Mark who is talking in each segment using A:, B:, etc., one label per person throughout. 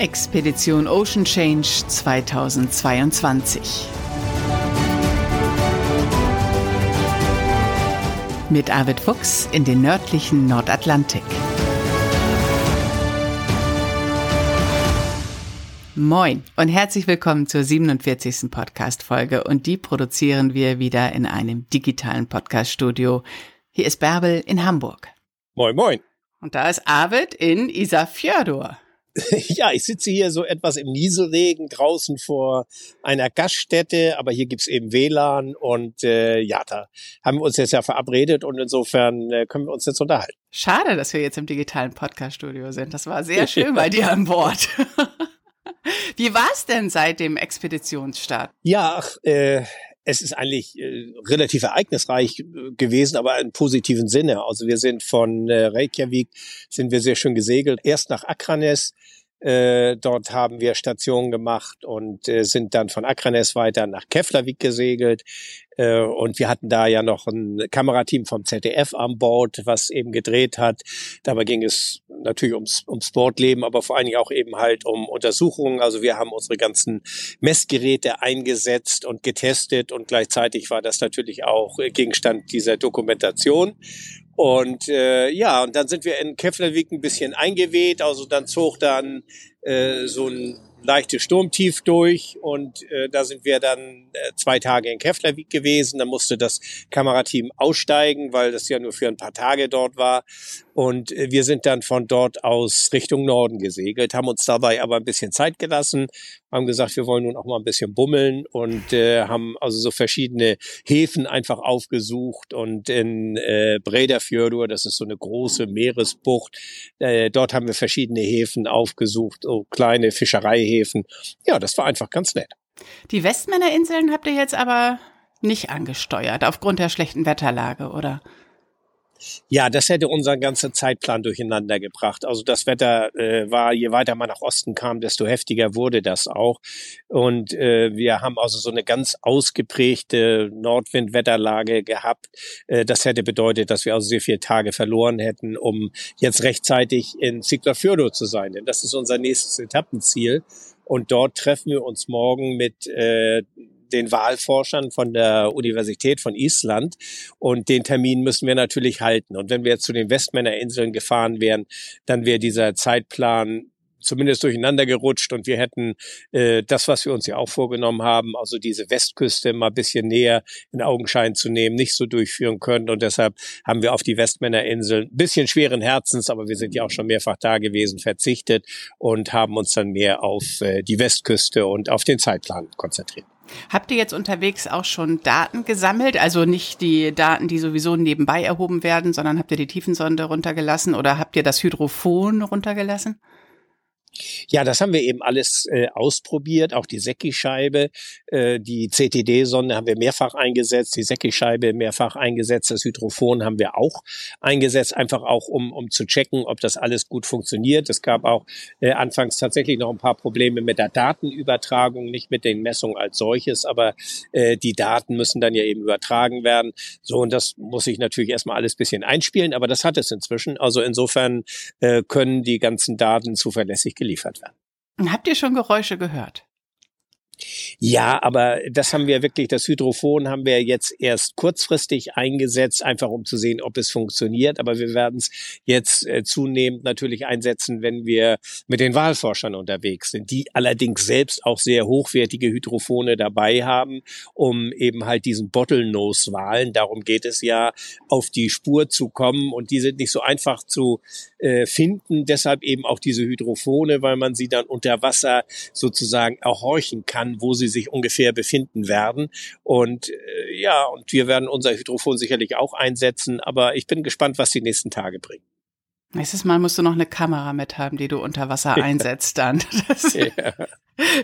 A: Expedition Ocean Change 2022. Mit Arvid Fuchs in den nördlichen Nordatlantik. Moin und herzlich willkommen zur 47. Podcast-Folge und die produzieren wir wieder in einem digitalen Podcast-Studio. Hier ist Bärbel in Hamburg.
B: Moin, moin.
A: Und da ist Arvid in Isafjordur.
B: ja, ich sitze hier so etwas im Nieselregen draußen vor einer Gaststätte, aber hier gibt's eben WLAN und äh, ja, da haben wir uns jetzt ja verabredet und insofern äh, können wir uns jetzt unterhalten.
A: Schade, dass wir jetzt im digitalen Podcast-Studio sind. Das war sehr schön bei dir an Bord. Wie war's denn seit dem Expeditionsstart?
B: Ja, ach, äh, es ist eigentlich äh, relativ ereignisreich äh, gewesen, aber im positiven Sinne. Also wir sind von äh, Reykjavik, sind wir sehr schön gesegelt, erst nach Akranes, äh, dort haben wir Stationen gemacht und äh, sind dann von Akranes weiter nach Keflavik gesegelt. Äh, und wir hatten da ja noch ein Kamerateam vom ZDF an Bord, was eben gedreht hat. Dabei ging es natürlich ums, ums Sportleben, aber vor allen Dingen auch eben halt um Untersuchungen. Also wir haben unsere ganzen Messgeräte eingesetzt und getestet und gleichzeitig war das natürlich auch Gegenstand dieser Dokumentation. Und äh, ja, und dann sind wir in Keflavik ein bisschen eingeweht. Also dann zog dann äh, so ein leichtes Sturmtief durch und äh, da sind wir dann äh, zwei Tage in Keflavik gewesen. Da musste das Kamerateam aussteigen, weil das ja nur für ein paar Tage dort war. Und äh, wir sind dann von dort aus Richtung Norden gesegelt, haben uns dabei aber ein bisschen Zeit gelassen, haben gesagt, wir wollen nun auch mal ein bisschen bummeln und äh, haben also so verschiedene Häfen einfach aufgesucht und in äh, Bredafjörður, das ist so eine große Meeresbucht, äh, dort haben wir verschiedene Häfen aufgesucht, so kleine Fischereihäfen. Ja, das war einfach ganz nett.
A: Die Westmännerinseln habt ihr jetzt aber nicht angesteuert, aufgrund der schlechten Wetterlage, oder?
B: Ja, das hätte unseren ganzen Zeitplan durcheinander gebracht. Also das Wetter äh, war, je weiter man nach Osten kam, desto heftiger wurde das auch. Und äh, wir haben also so eine ganz ausgeprägte Nordwindwetterlage gehabt. Äh, das hätte bedeutet, dass wir also sehr viele Tage verloren hätten, um jetzt rechtzeitig in Siglafjörður zu sein. Denn das ist unser nächstes Etappenziel. Und dort treffen wir uns morgen mit äh, den Wahlforschern von der Universität von Island. Und den Termin müssen wir natürlich halten. Und wenn wir zu den Westmännerinseln gefahren wären, dann wäre dieser Zeitplan zumindest durcheinander gerutscht und wir hätten äh, das, was wir uns ja auch vorgenommen haben, also diese Westküste mal bisschen näher in Augenschein zu nehmen, nicht so durchführen können. Und deshalb haben wir auf die Westmännerinseln ein bisschen schweren Herzens, aber wir sind ja auch schon mehrfach da gewesen, verzichtet und haben uns dann mehr auf äh, die Westküste und auf den Zeitplan konzentriert.
A: Habt ihr jetzt unterwegs auch schon Daten gesammelt? Also nicht die Daten, die sowieso nebenbei erhoben werden, sondern habt ihr die Tiefensonde runtergelassen oder habt ihr das Hydrophon runtergelassen?
B: Ja, das haben wir eben alles äh, ausprobiert, auch die Secki-Scheibe, äh, die CTD-Sonde haben wir mehrfach eingesetzt, die Secki-Scheibe mehrfach eingesetzt, das Hydrophon haben wir auch eingesetzt, einfach auch um, um zu checken, ob das alles gut funktioniert. Es gab auch äh, anfangs tatsächlich noch ein paar Probleme mit der Datenübertragung, nicht mit den Messungen als solches, aber äh, die Daten müssen dann ja eben übertragen werden. So, und das muss ich natürlich erstmal alles bisschen einspielen, aber das hat es inzwischen. Also insofern äh, können die ganzen Daten zuverlässig geliefert werden.
A: Habt ihr schon Geräusche gehört?
B: Ja, aber das haben wir wirklich, das Hydrophon haben wir jetzt erst kurzfristig eingesetzt, einfach um zu sehen, ob es funktioniert. Aber wir werden es jetzt äh, zunehmend natürlich einsetzen, wenn wir mit den Wahlforschern unterwegs sind, die allerdings selbst auch sehr hochwertige Hydrophone dabei haben, um eben halt diesen Bottlenose-Wahlen, darum geht es ja, auf die Spur zu kommen. Und die sind nicht so einfach zu äh, finden. Deshalb eben auch diese Hydrophone, weil man sie dann unter Wasser sozusagen erhorchen kann, wo sie sich ungefähr befinden werden. Und äh, ja, und wir werden unser Hydrophon sicherlich auch einsetzen, aber ich bin gespannt, was die nächsten Tage bringen.
A: Nächstes Mal musst du noch eine Kamera mit haben, die du unter Wasser einsetzt dann. Das ja.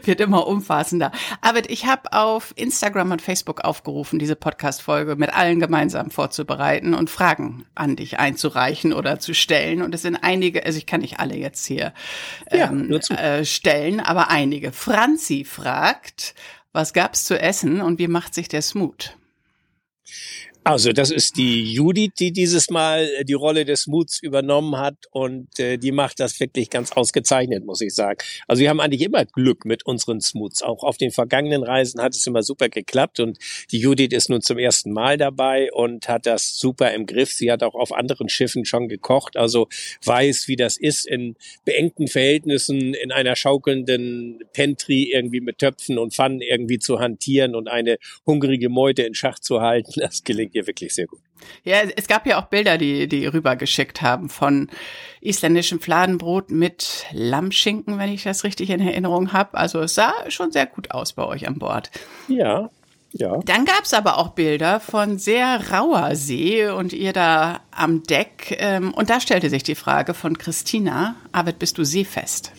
A: wird immer umfassender. Aber ich habe auf Instagram und Facebook aufgerufen, diese Podcast-Folge mit allen gemeinsam vorzubereiten und Fragen an dich einzureichen oder zu stellen. Und es sind einige, also ich kann nicht alle jetzt hier ähm, ja, äh, stellen, aber einige. Franzi fragt, was gab's zu essen und wie macht sich der Smooth?
B: Also das ist die Judith, die dieses Mal äh, die Rolle des Muts übernommen hat und äh, die macht das wirklich ganz ausgezeichnet, muss ich sagen. Also wir haben eigentlich immer Glück mit unseren Smuts. Auch auf den vergangenen Reisen hat es immer super geklappt und die Judith ist nun zum ersten Mal dabei und hat das super im Griff. Sie hat auch auf anderen Schiffen schon gekocht, also weiß, wie das ist, in beengten Verhältnissen in einer schaukelnden Pentry irgendwie mit Töpfen und Pfannen irgendwie zu hantieren und eine hungrige Meute in Schach zu halten. Das gelingt ihr wirklich sehr gut.
A: Ja, es gab ja auch Bilder, die, die rübergeschickt haben von isländischem Fladenbrot mit Lammschinken, wenn ich das richtig in Erinnerung habe. Also es sah schon sehr gut aus bei euch an Bord.
B: Ja, ja.
A: Dann gab es aber auch Bilder von sehr rauer See und ihr da am Deck. Ähm, und da stellte sich die Frage von Christina, Arvid, bist du seefest?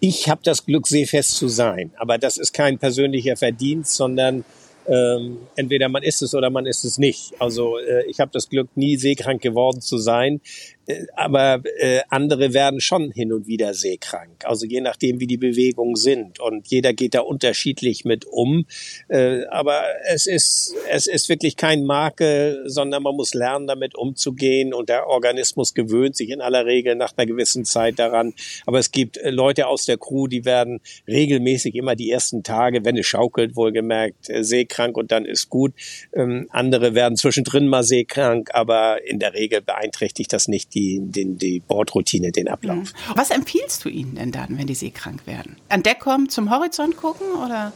B: Ich habe das Glück, seefest zu sein. Aber das ist kein persönlicher Verdienst, sondern ähm, entweder man ist es oder man ist es nicht. Also äh, ich habe das Glück, nie seekrank geworden zu sein. Äh, aber äh, andere werden schon hin und wieder seekrank. Also je nachdem, wie die Bewegungen sind. Und jeder geht da unterschiedlich mit um. Äh, aber es ist, es ist wirklich kein Makel, sondern man muss lernen, damit umzugehen. Und der Organismus gewöhnt sich in aller Regel nach einer gewissen Zeit daran. Aber es gibt äh, Leute aus der Crew, die werden regelmäßig immer die ersten Tage, wenn es schaukelt, wohlgemerkt, äh, seekrank und dann ist gut. Ähm, andere werden zwischendrin mal seekrank, aber in der Regel beeinträchtigt das nicht den, die Bordroutine, den Ablauf. Mhm.
A: Was empfiehlst du ihnen denn dann, wenn die seekrank werden? An Deck kommen, zum Horizont gucken oder?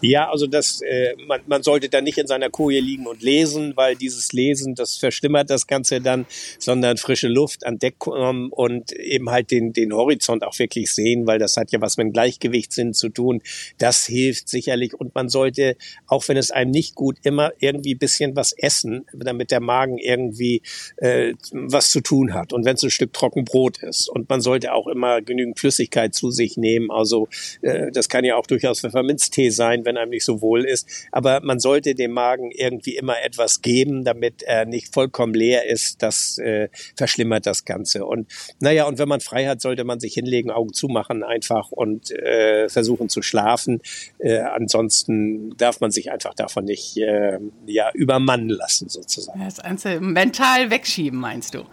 B: Ja, also das, äh, man, man sollte da nicht in seiner Koje liegen und lesen, weil dieses Lesen, das verschlimmert das Ganze dann, sondern frische Luft an Deck kommen und eben halt den, den Horizont auch wirklich sehen, weil das hat ja was mit Gleichgewichtssinn zu tun. Das hilft sicherlich und man sollte, auch wenn es einem nicht gut, immer irgendwie bisschen was essen, damit der Magen irgendwie äh, was zu tun hat. Und wenn es ein Stück Trockenbrot ist. Und man sollte auch immer genügend Flüssigkeit zu sich nehmen. Also äh, das kann ja auch durchaus Pfefferminztee sein, wenn einem nicht so wohl ist. Aber man sollte dem Magen irgendwie immer etwas geben, damit er nicht vollkommen leer ist. Das äh, verschlimmert das Ganze. Und naja, und wenn man frei hat, sollte man sich hinlegen, Augen zumachen einfach und äh, versuchen zu schlafen. Äh, ansonsten darf man sich einfach davon nicht äh, ja, übermannen lassen, sozusagen.
A: Das Ganze mental wegschieben, meinst du?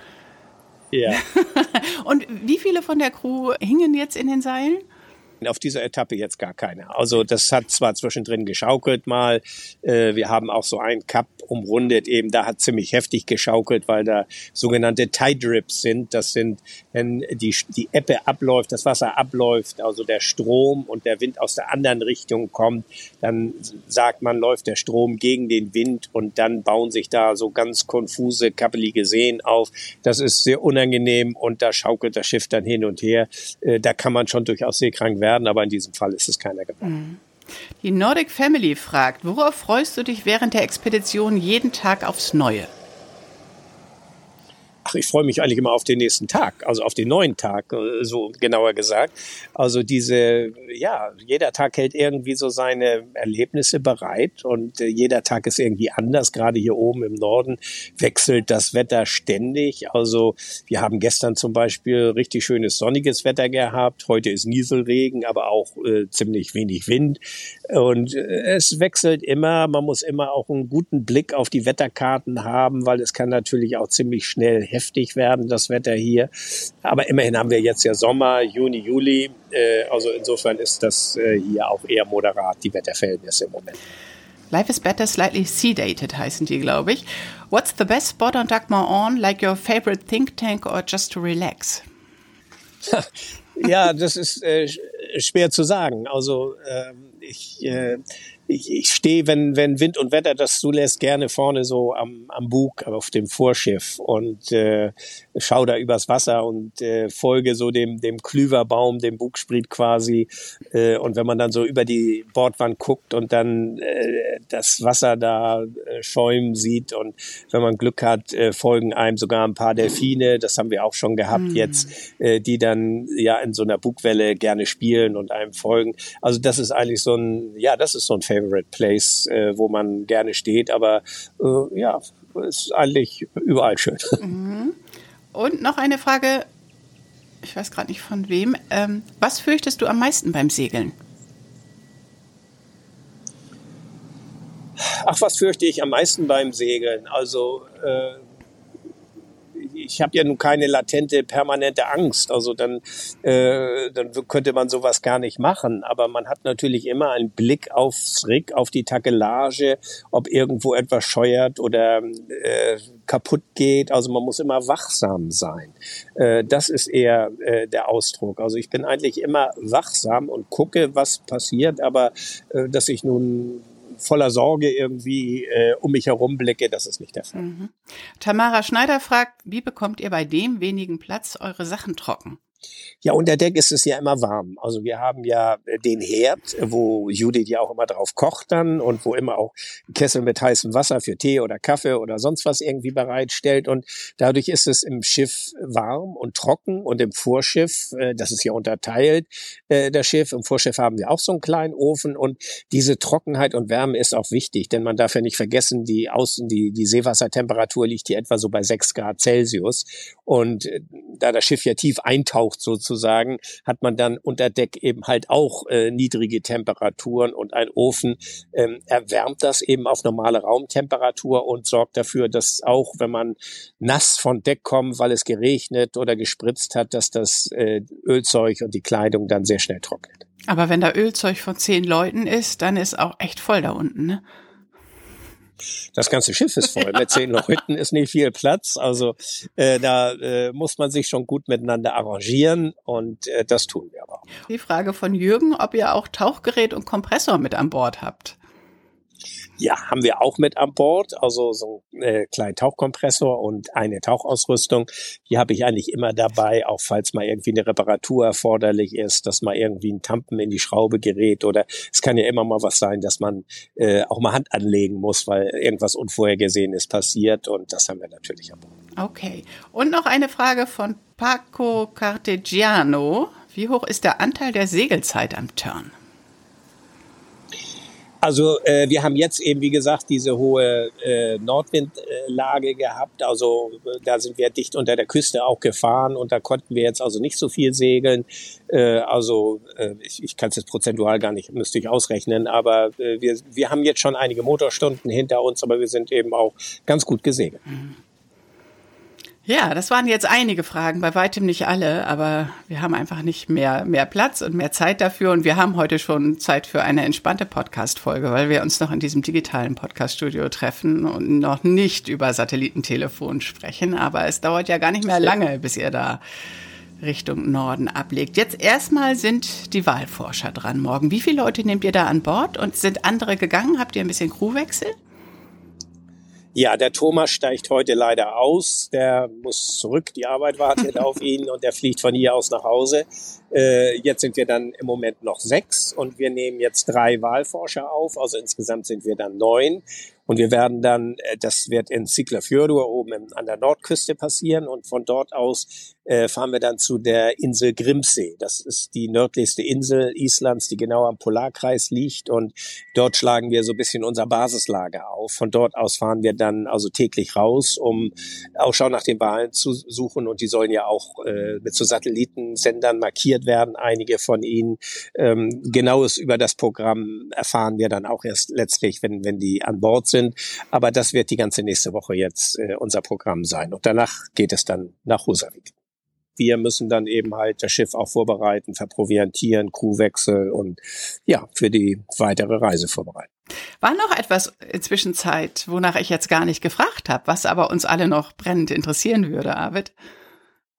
B: Ja.
A: und wie viele von der Crew hingen jetzt in den Seilen?
B: Auf dieser Etappe jetzt gar keine. Also das hat zwar zwischendrin geschaukelt mal. Äh, wir haben auch so einen Cup umrundet eben. Da hat ziemlich heftig geschaukelt, weil da sogenannte Tide Rips sind. Das sind, wenn die, die Ebbe abläuft, das Wasser abläuft, also der Strom und der Wind aus der anderen Richtung kommt, dann sagt man, läuft der Strom gegen den Wind und dann bauen sich da so ganz konfuse, kappelige Seen auf. Das ist sehr unangenehm und da schaukelt das Schiff dann hin und her. Äh, da kann man schon durchaus seekrank werden werden, aber in diesem Fall ist es keiner geworden.
A: Die Nordic Family fragt, worauf freust du dich während der Expedition jeden Tag aufs Neue?
B: Ich freue mich eigentlich immer auf den nächsten Tag, also auf den neuen Tag, äh, so genauer gesagt. Also diese, ja, jeder Tag hält irgendwie so seine Erlebnisse bereit und äh, jeder Tag ist irgendwie anders. Gerade hier oben im Norden wechselt das Wetter ständig. Also wir haben gestern zum Beispiel richtig schönes sonniges Wetter gehabt. Heute ist Nieselregen, aber auch äh, ziemlich wenig Wind. Und äh, es wechselt immer. Man muss immer auch einen guten Blick auf die Wetterkarten haben, weil es kann natürlich auch ziemlich schnell heftig werden, das Wetter hier. Aber immerhin haben wir jetzt ja Sommer, Juni, Juli. Äh, also insofern ist das äh, hier auch eher moderat, die Wetterverhältnisse im Moment.
A: Life is better, slightly sedated heißen die, glaube ich. What's the best spot on Dagmar On, like your favorite think tank or just to relax?
B: ja, das ist äh, schwer zu sagen. Also ähm, ich äh, ich, ich stehe, wenn, wenn Wind und Wetter das zulässt, gerne vorne so am, am Bug auf dem Vorschiff und äh, schau da übers Wasser und äh, folge so dem, dem Klüverbaum, dem Bugspriet quasi. Äh, und wenn man dann so über die Bordwand guckt und dann äh, das Wasser da äh, schäumen sieht und wenn man Glück hat, äh, folgen einem sogar ein paar Delfine, das haben wir auch schon gehabt mhm. jetzt, äh, die dann ja in so einer Bugwelle gerne spielen und einem folgen. Also das ist eigentlich so ein, ja, das ist so ein Favorite Place, äh, wo man gerne steht, aber äh, ja, ist eigentlich überall schön.
A: Mhm. Und noch eine Frage, ich weiß gerade nicht von wem. Ähm, was fürchtest du am meisten beim Segeln?
B: Ach, was fürchte ich am meisten beim Segeln? Also äh, ich habe ja nun keine latente, permanente Angst. Also dann, äh, dann könnte man sowas gar nicht machen. Aber man hat natürlich immer einen Blick aufs Rig, auf die Takelage, ob irgendwo etwas scheuert oder äh, kaputt geht. Also man muss immer wachsam sein. Äh, das ist eher äh, der Ausdruck. Also ich bin eigentlich immer wachsam und gucke, was passiert. Aber äh, dass ich nun voller Sorge irgendwie äh, um mich herum blicke, das ist nicht der Fall. Mhm.
A: Tamara Schneider fragt, wie bekommt ihr bei dem wenigen Platz eure Sachen trocken?
B: Ja, unter Deck ist es ja immer warm. Also wir haben ja äh, den Herd, wo Judith ja auch immer drauf kocht dann und wo immer auch Kessel mit heißem Wasser für Tee oder Kaffee oder sonst was irgendwie bereitstellt. Und dadurch ist es im Schiff warm und trocken und im Vorschiff, äh, das ist ja unterteilt, äh, das Schiff, im Vorschiff haben wir auch so einen kleinen Ofen und diese Trockenheit und Wärme ist auch wichtig, denn man darf ja nicht vergessen, die Außen, die, die Seewassertemperatur liegt hier etwa so bei sechs Grad Celsius. Und da das Schiff ja tief eintaucht, sozusagen, hat man dann unter Deck eben halt auch äh, niedrige Temperaturen und ein Ofen ähm, erwärmt das eben auf normale Raumtemperatur und sorgt dafür, dass auch wenn man nass von Deck kommt, weil es geregnet oder gespritzt hat, dass das äh, Ölzeug und die Kleidung dann sehr schnell trocknet.
A: Aber wenn da Ölzeug von zehn Leuten ist, dann ist auch echt voll da unten, ne?
B: Das ganze Schiff ist voll. Mit zehn Leuten ist nicht viel Platz. Also äh, da äh, muss man sich schon gut miteinander arrangieren und äh, das tun wir aber auch.
A: Die Frage von Jürgen, ob ihr auch Tauchgerät und Kompressor mit an Bord habt.
B: Ja, haben wir auch mit an Bord, also so einen äh, kleinen Tauchkompressor und eine Tauchausrüstung. Die habe ich eigentlich immer dabei, auch falls mal irgendwie eine Reparatur erforderlich ist, dass mal irgendwie ein Tampen in die Schraube gerät oder es kann ja immer mal was sein, dass man äh, auch mal Hand anlegen muss, weil irgendwas Unvorhergesehenes passiert und das haben wir natürlich an Bord.
A: Okay. Und noch eine Frage von Paco Cartegiano. Wie hoch ist der Anteil der Segelzeit am Turn?
B: Also äh, wir haben jetzt eben, wie gesagt, diese hohe äh, Nordwindlage gehabt. Also da sind wir dicht unter der Küste auch gefahren und da konnten wir jetzt also nicht so viel segeln. Äh, also äh, ich, ich kann es jetzt prozentual gar nicht, müsste ich ausrechnen, aber äh, wir, wir haben jetzt schon einige Motorstunden hinter uns, aber wir sind eben auch ganz gut gesegelt. Mhm.
A: Ja, das waren jetzt einige Fragen, bei weitem nicht alle, aber wir haben einfach nicht mehr, mehr Platz und mehr Zeit dafür. Und wir haben heute schon Zeit für eine entspannte Podcast-Folge, weil wir uns noch in diesem digitalen Podcast-Studio treffen und noch nicht über Satellitentelefon sprechen. Aber es dauert ja gar nicht mehr lange, bis ihr da Richtung Norden ablegt. Jetzt erstmal sind die Wahlforscher dran morgen. Wie viele Leute nehmt ihr da an Bord und sind andere gegangen? Habt ihr ein bisschen Crewwechsel?
B: Ja, der Thomas steigt heute leider aus. Der muss zurück. Die Arbeit wartet auf ihn und der fliegt von hier aus nach Hause. Äh, jetzt sind wir dann im Moment noch sechs und wir nehmen jetzt drei Wahlforscher auf. Also insgesamt sind wir dann neun. Und wir werden dann, äh, das wird in Siglafjörður oben an der Nordküste passieren und von dort aus äh, fahren wir dann zu der Insel Grimsee. Das ist die nördlichste Insel Islands, die genau am Polarkreis liegt und dort schlagen wir so ein bisschen unser Basislager auf. Von dort aus fahren wir dann also täglich raus, um Ausschau nach den Wahlen zu suchen und die sollen ja auch äh, mit so Satellitensendern markiert werden, einige von Ihnen. Ähm, genaues über das Programm erfahren wir dann auch erst letztlich, wenn, wenn die an Bord sind. Aber das wird die ganze nächste Woche jetzt äh, unser Programm sein. Und danach geht es dann nach Husavik wir müssen dann eben halt das Schiff auch vorbereiten, verproviantieren, Crewwechsel und ja, für die weitere Reise vorbereiten.
A: War noch etwas inzwischen Zeit, wonach ich jetzt gar nicht gefragt habe, was aber uns alle noch brennend interessieren würde, Arvid?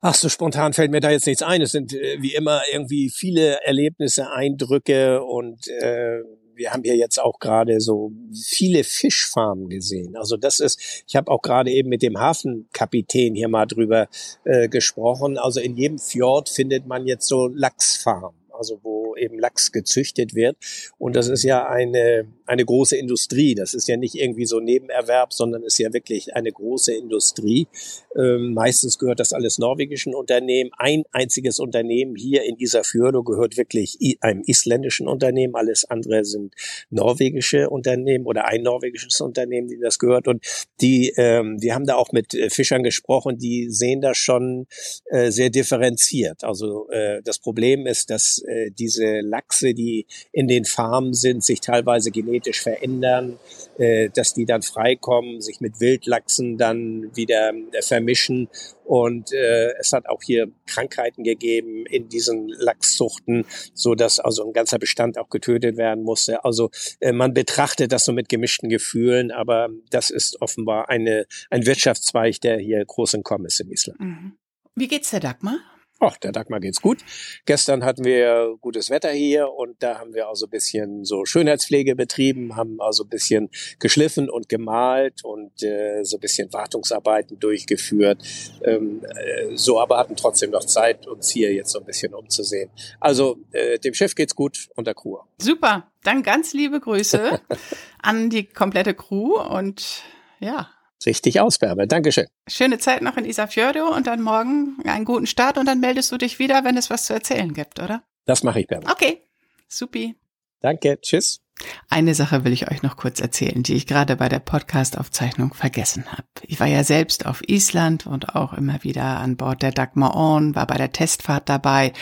B: Ach, so spontan fällt mir da jetzt nichts ein. Es sind äh, wie immer irgendwie viele Erlebnisse, Eindrücke und äh, wir haben hier jetzt auch gerade so viele Fischfarmen gesehen. Also das ist, ich habe auch gerade eben mit dem Hafenkapitän hier mal drüber äh, gesprochen. Also in jedem Fjord findet man jetzt so Lachsfarmen also wo eben Lachs gezüchtet wird. Und das ist ja eine, eine große Industrie. Das ist ja nicht irgendwie so Nebenerwerb, sondern ist ja wirklich eine große Industrie. Ähm, meistens gehört das alles norwegischen Unternehmen. Ein einziges Unternehmen hier in dieser Isafjordo gehört wirklich einem isländischen Unternehmen. Alles andere sind norwegische Unternehmen oder ein norwegisches Unternehmen, die das gehört. Und die, ähm, wir haben da auch mit äh, Fischern gesprochen, die sehen das schon äh, sehr differenziert. Also äh, das Problem ist, dass äh, diese Lachse, die in den Farmen sind, sich teilweise genetisch verändern, äh, dass die dann freikommen, sich mit Wildlachsen dann wieder äh, vermischen. Und äh, es hat auch hier Krankheiten gegeben in diesen Lachszuchten, so dass also ein ganzer Bestand auch getötet werden musste. Also äh, man betrachtet das so mit gemischten Gefühlen, aber das ist offenbar eine, ein Wirtschaftszweig, der hier groß in Kommen ist in Island. Mhm.
A: Wie geht's der Dagmar?
B: Ach, der Dagmar geht's gut. Gestern hatten wir gutes Wetter hier und da haben wir also ein bisschen so Schönheitspflege betrieben, haben also ein bisschen geschliffen und gemalt und äh, so ein bisschen Wartungsarbeiten durchgeführt. Ähm, äh, so aber hatten trotzdem noch Zeit, uns hier jetzt so ein bisschen umzusehen. Also äh, dem Chef geht's gut und der Crew.
A: Super, dann ganz liebe Grüße an die komplette Crew und ja,
B: Richtig aus, Bärbe. Dankeschön.
A: Schöne Zeit noch in Isafjordo und dann morgen einen guten Start und dann meldest du dich wieder, wenn es was zu erzählen gibt, oder?
B: Das mache ich, Bärbe.
A: Okay, supi.
B: Danke, tschüss.
A: Eine Sache will ich euch noch kurz erzählen, die ich gerade bei der Podcast-Aufzeichnung vergessen habe. Ich war ja selbst auf Island und auch immer wieder an Bord der Dagmar On, war bei der Testfahrt dabei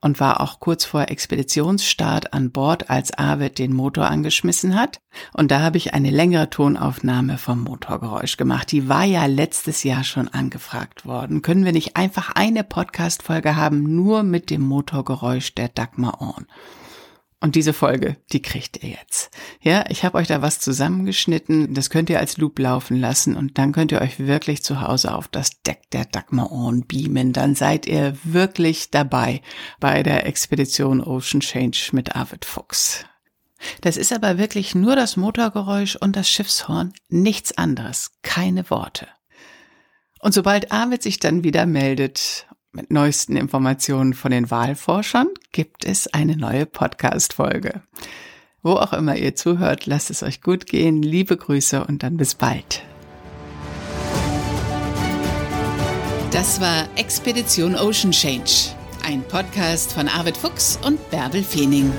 A: und war auch kurz vor Expeditionsstart an Bord, als Arvid den Motor angeschmissen hat. Und da habe ich eine längere Tonaufnahme vom Motorgeräusch gemacht. Die war ja letztes Jahr schon angefragt worden. Können wir nicht einfach eine Podcast-Folge haben, nur mit dem Motorgeräusch der Dagmar On? Und diese Folge, die kriegt ihr jetzt. Ja, ich habe euch da was zusammengeschnitten. Das könnt ihr als Loop laufen lassen und dann könnt ihr euch wirklich zu Hause auf das Deck der Dagmar On beamen. Dann seid ihr wirklich dabei bei der Expedition Ocean Change mit Arvid Fuchs. Das ist aber wirklich nur das Motorgeräusch und das Schiffshorn, nichts anderes, keine Worte. Und sobald Arvid sich dann wieder meldet mit neuesten Informationen von den Wahlforschern gibt es eine neue Podcast-Folge. Wo auch immer ihr zuhört, lasst es euch gut gehen. Liebe Grüße und dann bis bald. Das war Expedition Ocean Change, ein Podcast von Arvid Fuchs und Bärbel Feening.